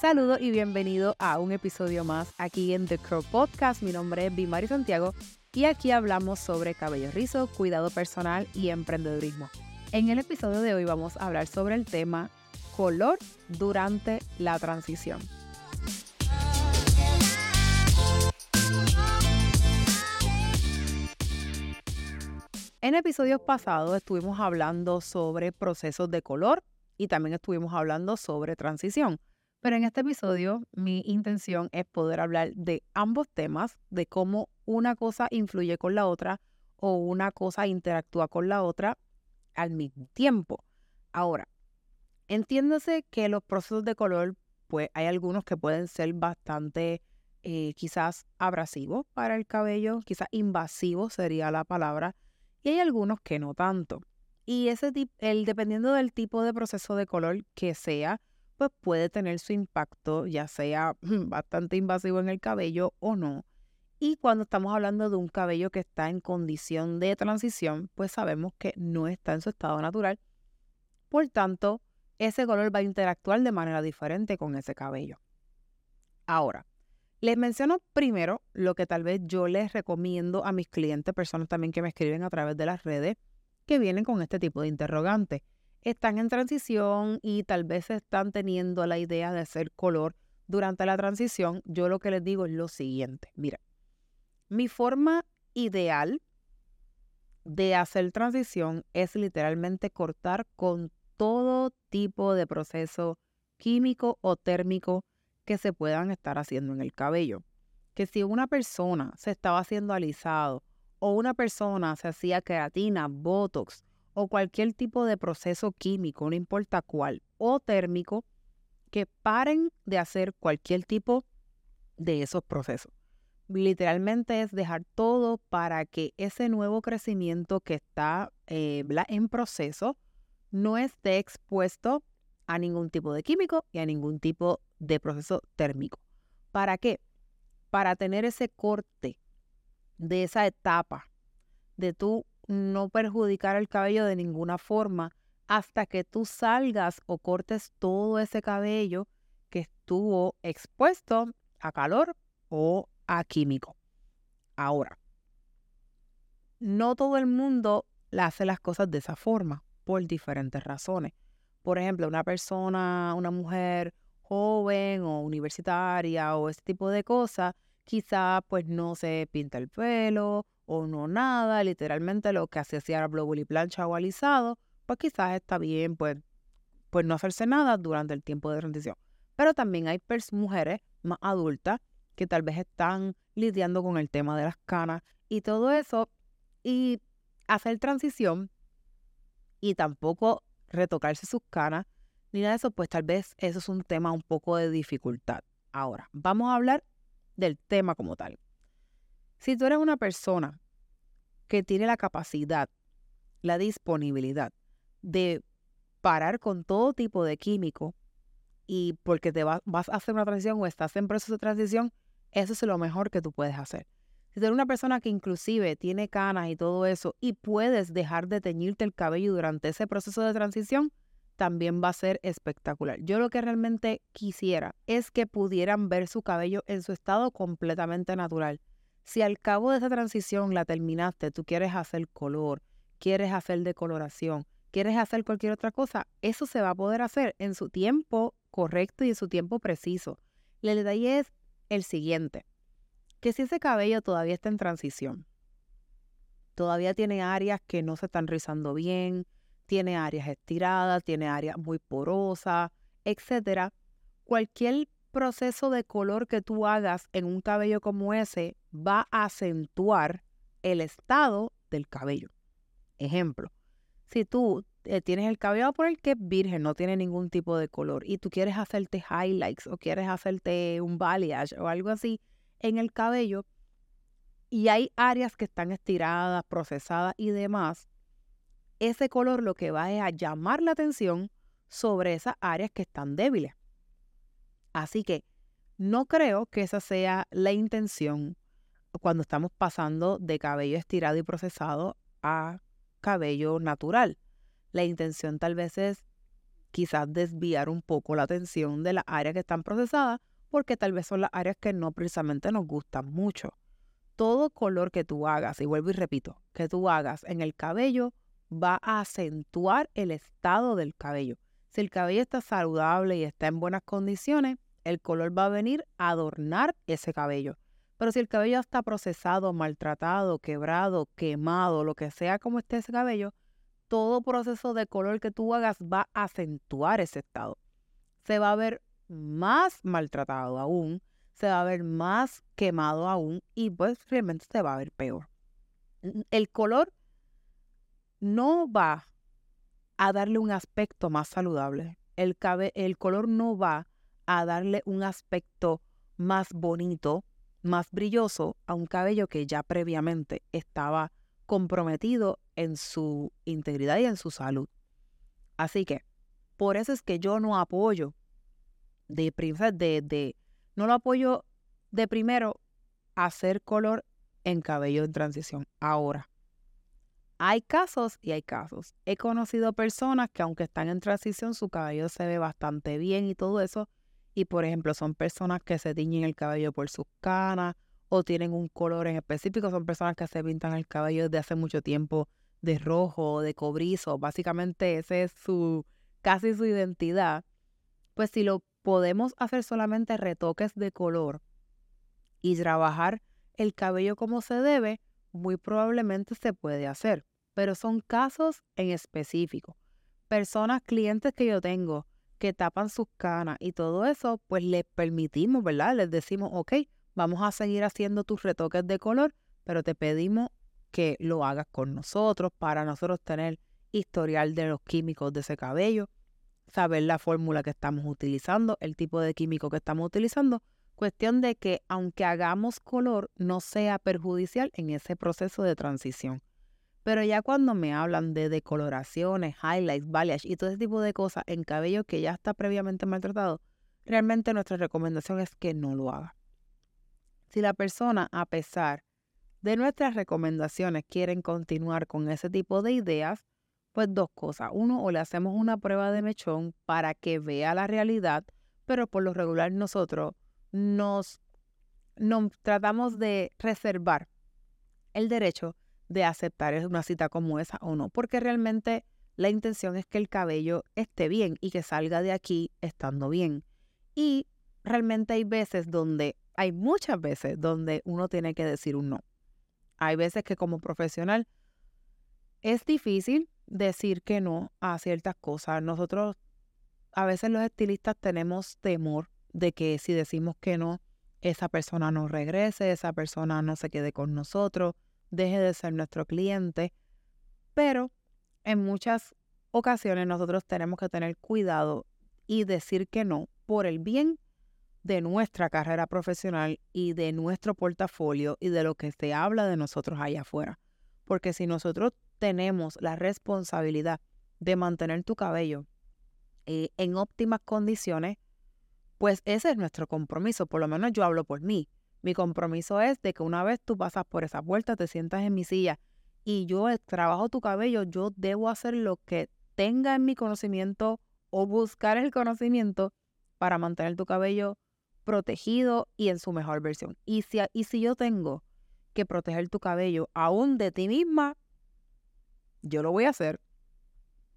Saludos y bienvenido a un episodio más aquí en The Curl Podcast. Mi nombre es Bimari Santiago y aquí hablamos sobre cabello rizo, cuidado personal y emprendedurismo. En el episodio de hoy vamos a hablar sobre el tema color durante la transición. En episodios pasados estuvimos hablando sobre procesos de color y también estuvimos hablando sobre transición. Pero en este episodio mi intención es poder hablar de ambos temas, de cómo una cosa influye con la otra o una cosa interactúa con la otra al mismo tiempo. Ahora, entiéndase que los procesos de color, pues hay algunos que pueden ser bastante eh, quizás abrasivos para el cabello, quizás invasivos sería la palabra, y hay algunos que no tanto. Y ese el dependiendo del tipo de proceso de color que sea, pues puede tener su impacto, ya sea bastante invasivo en el cabello o no. Y cuando estamos hablando de un cabello que está en condición de transición, pues sabemos que no está en su estado natural. Por tanto, ese color va a interactuar de manera diferente con ese cabello. Ahora, les menciono primero lo que tal vez yo les recomiendo a mis clientes, personas también que me escriben a través de las redes, que vienen con este tipo de interrogante. Están en transición y tal vez están teniendo la idea de hacer color durante la transición. Yo lo que les digo es lo siguiente. Mira, mi forma ideal de hacer transición es literalmente cortar con todo tipo de proceso químico o térmico que se puedan estar haciendo en el cabello. Que si una persona se estaba haciendo alisado o una persona se hacía queratina, botox o cualquier tipo de proceso químico, no importa cuál, o térmico, que paren de hacer cualquier tipo de esos procesos. Literalmente es dejar todo para que ese nuevo crecimiento que está eh, en proceso no esté expuesto a ningún tipo de químico y a ningún tipo de proceso térmico. ¿Para qué? Para tener ese corte de esa etapa de tú no perjudicar el cabello de ninguna forma hasta que tú salgas o cortes todo ese cabello que estuvo expuesto a calor o a químico. Ahora, no todo el mundo hace las cosas de esa forma por diferentes razones. Por ejemplo, una persona, una mujer joven o universitaria o ese tipo de cosas, quizá pues no se pinta el pelo o no nada, literalmente lo que hacía era blowable y plancha o alisado, pues quizás está bien pues, pues no hacerse nada durante el tiempo de transición. Pero también hay mujeres más adultas que tal vez están lidiando con el tema de las canas y todo eso y hacer transición y tampoco retocarse sus canas ni nada de eso, pues tal vez eso es un tema un poco de dificultad. Ahora, vamos a hablar del tema como tal. Si tú eres una persona que tiene la capacidad, la disponibilidad de parar con todo tipo de químico y porque te vas, a hacer una transición o estás en proceso de transición, eso es lo mejor que tú puedes hacer. Si eres una persona que inclusive tiene canas y todo eso y puedes dejar de teñirte el cabello durante ese proceso de transición, también va a ser espectacular. Yo lo que realmente quisiera es que pudieran ver su cabello en su estado completamente natural. Si al cabo de esa transición la terminaste, tú quieres hacer color, quieres hacer decoloración, quieres hacer cualquier otra cosa, eso se va a poder hacer en su tiempo correcto y en su tiempo preciso. El detalle es el siguiente que si ese cabello todavía está en transición, todavía tiene áreas que no se están rizando bien, tiene áreas estiradas, tiene áreas muy porosas, etcétera, cualquier proceso de color que tú hagas en un cabello como ese va a acentuar el estado del cabello. Ejemplo, si tú eh, tienes el cabello, por el que es virgen, no tiene ningún tipo de color, y tú quieres hacerte highlights o quieres hacerte un balayage o algo así, en el cabello y hay áreas que están estiradas, procesadas y demás, ese color lo que va es a llamar la atención sobre esas áreas que están débiles. Así que no creo que esa sea la intención cuando estamos pasando de cabello estirado y procesado a cabello natural. La intención tal vez es quizás desviar un poco la atención de las áreas que están procesadas porque tal vez son las áreas que no precisamente nos gustan mucho. Todo color que tú hagas, y vuelvo y repito, que tú hagas en el cabello va a acentuar el estado del cabello. Si el cabello está saludable y está en buenas condiciones, el color va a venir a adornar ese cabello. Pero si el cabello está procesado, maltratado, quebrado, quemado, lo que sea como esté ese cabello, todo proceso de color que tú hagas va a acentuar ese estado. Se va a ver más maltratado aún, se va a ver más quemado aún y pues realmente se va a ver peor. El color no va a darle un aspecto más saludable. El, el color no va a darle un aspecto más bonito, más brilloso a un cabello que ya previamente estaba comprometido en su integridad y en su salud. Así que, por eso es que yo no apoyo de, de, de no lo apoyo de primero hacer color en cabello en transición. Ahora, hay casos y hay casos. He conocido personas que aunque están en transición, su cabello se ve bastante bien y todo eso. Y por ejemplo, son personas que se tiñen el cabello por sus canas o tienen un color en específico. Son personas que se pintan el cabello desde hace mucho tiempo de rojo de cobrizo. Básicamente ese es su, casi su identidad. Pues si lo podemos hacer solamente retoques de color y trabajar el cabello como se debe, muy probablemente se puede hacer pero son casos en específico. Personas, clientes que yo tengo que tapan sus canas y todo eso, pues les permitimos, ¿verdad? Les decimos, ok, vamos a seguir haciendo tus retoques de color, pero te pedimos que lo hagas con nosotros para nosotros tener historial de los químicos de ese cabello, saber la fórmula que estamos utilizando, el tipo de químico que estamos utilizando. Cuestión de que aunque hagamos color, no sea perjudicial en ese proceso de transición. Pero ya cuando me hablan de decoloraciones, highlights, balayage y todo ese tipo de cosas en cabello que ya está previamente maltratado, realmente nuestra recomendación es que no lo haga. Si la persona, a pesar de nuestras recomendaciones, quieren continuar con ese tipo de ideas, pues dos cosas. Uno, o le hacemos una prueba de mechón para que vea la realidad, pero por lo regular nosotros nos, nos tratamos de reservar el derecho de aceptar una cita como esa o no, porque realmente la intención es que el cabello esté bien y que salga de aquí estando bien. Y realmente hay veces donde, hay muchas veces donde uno tiene que decir un no. Hay veces que como profesional es difícil decir que no a ciertas cosas. Nosotros, a veces los estilistas tenemos temor de que si decimos que no, esa persona no regrese, esa persona no se quede con nosotros deje de ser nuestro cliente, pero en muchas ocasiones nosotros tenemos que tener cuidado y decir que no por el bien de nuestra carrera profesional y de nuestro portafolio y de lo que se habla de nosotros allá afuera. Porque si nosotros tenemos la responsabilidad de mantener tu cabello eh, en óptimas condiciones, pues ese es nuestro compromiso, por lo menos yo hablo por mí. Mi compromiso es de que una vez tú pasas por esa puerta, te sientas en mi silla y yo trabajo tu cabello, yo debo hacer lo que tenga en mi conocimiento o buscar el conocimiento para mantener tu cabello protegido y en su mejor versión. Y si, y si yo tengo que proteger tu cabello aún de ti misma, yo lo voy a hacer.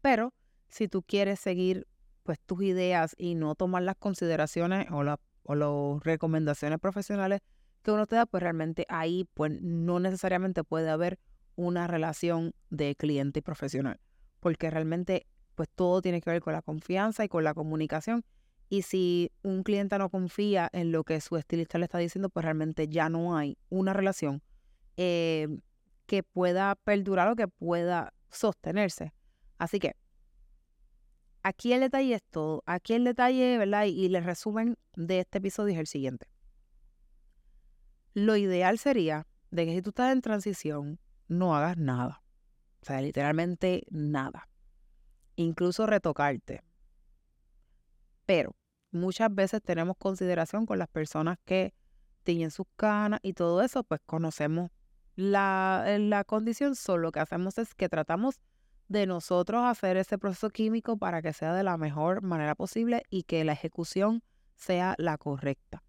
Pero si tú quieres seguir pues tus ideas y no tomar las consideraciones o la o las recomendaciones profesionales que uno te da, pues realmente ahí pues no necesariamente puede haber una relación de cliente y profesional, porque realmente pues todo tiene que ver con la confianza y con la comunicación. Y si un cliente no confía en lo que su estilista le está diciendo, pues realmente ya no hay una relación eh, que pueda perdurar o que pueda sostenerse. Así que aquí el detalle es todo. Aquí el detalle, ¿verdad? Y, el resumen de este episodio es el siguiente. Lo ideal sería de que si tú estás en transición, no hagas nada. O sea, literalmente nada. Incluso retocarte. Pero muchas veces tenemos consideración con las personas que tienen sus canas y todo eso, pues conocemos la, la condición. Solo lo que hacemos es que tratamos de nosotros hacer ese proceso químico para que sea de la mejor manera posible y que la ejecución sea la correcta.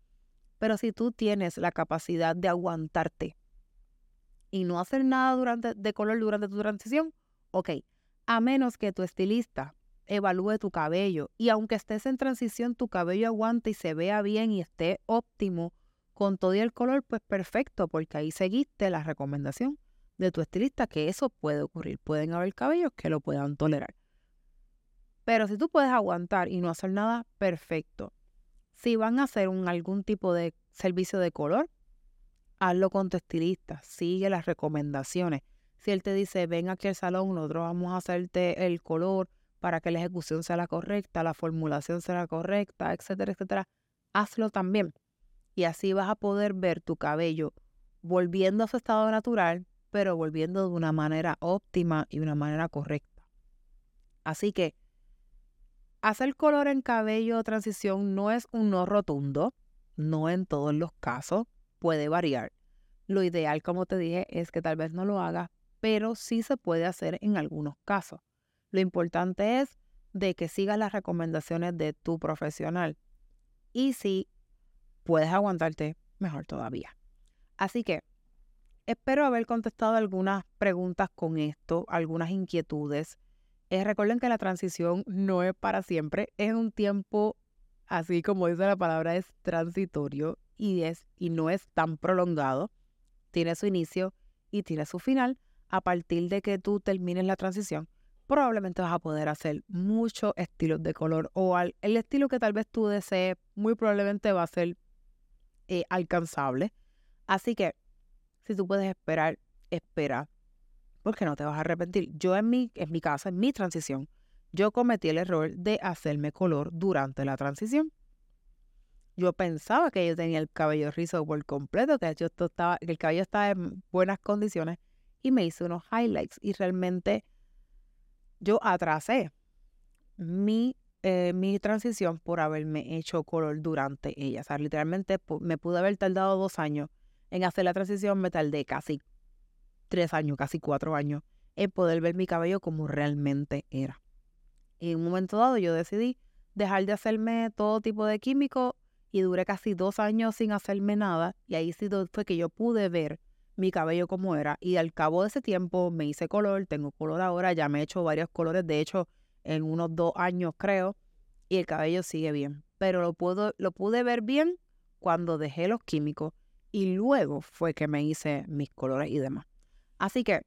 Pero si tú tienes la capacidad de aguantarte y no hacer nada durante, de color durante tu transición, ok, a menos que tu estilista evalúe tu cabello y aunque estés en transición, tu cabello aguante y se vea bien y esté óptimo con todo y el color, pues perfecto, porque ahí seguiste la recomendación de tu estilista que eso puede ocurrir. Pueden haber cabellos que lo puedan tolerar. Pero si tú puedes aguantar y no hacer nada, perfecto. Si van a hacer algún tipo de servicio de color, hazlo con tu estilista, sigue las recomendaciones. Si él te dice, ven aquí al salón, nosotros vamos a hacerte el color para que la ejecución sea la correcta, la formulación sea la correcta, etcétera, etcétera, hazlo también. Y así vas a poder ver tu cabello volviendo a su estado natural, pero volviendo de una manera óptima y una manera correcta. Así que hacer color en cabello transición no es un no rotundo, no en todos los casos, puede variar. Lo ideal, como te dije, es que tal vez no lo hagas, pero sí se puede hacer en algunos casos. Lo importante es de que sigas las recomendaciones de tu profesional. Y si puedes aguantarte, mejor todavía. Así que espero haber contestado algunas preguntas con esto, algunas inquietudes. Eh, recuerden que la transición no es para siempre, es un tiempo, así como dice la palabra, es transitorio y, es, y no es tan prolongado. Tiene su inicio y tiene su final. A partir de que tú termines la transición, probablemente vas a poder hacer muchos estilos de color o el estilo que tal vez tú desees, muy probablemente va a ser eh, alcanzable. Así que, si tú puedes esperar, espera, porque no te vas a arrepentir. Yo en mi, en mi casa, en mi transición, yo cometí el error de hacerme color durante la transición. Yo pensaba que yo tenía el cabello rizo por completo, que, yo estaba, que el cabello estaba en buenas condiciones y me hice unos highlights y realmente yo atrasé mi eh, mi transición por haberme hecho color durante ella. O sea, literalmente me pude haber tardado dos años en hacer la transición, me tardé casi tres años, casi cuatro años en poder ver mi cabello como realmente era. Y en un momento dado yo decidí dejar de hacerme todo tipo de químico y duré casi dos años sin hacerme nada y ahí sí fue que yo pude ver mi cabello como era y al cabo de ese tiempo me hice color, tengo color ahora, ya me he hecho varios colores, de hecho en unos dos años creo, y el cabello sigue bien. Pero lo, lo pude ver bien cuando dejé los químicos y luego fue que me hice mis colores y demás. Así que,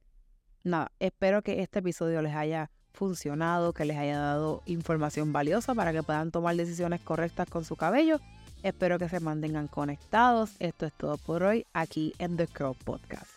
nada, espero que este episodio les haya funcionado, que les haya dado información valiosa para que puedan tomar decisiones correctas con su cabello. Espero que se mantengan conectados. Esto es todo por hoy aquí en The Curl Podcast.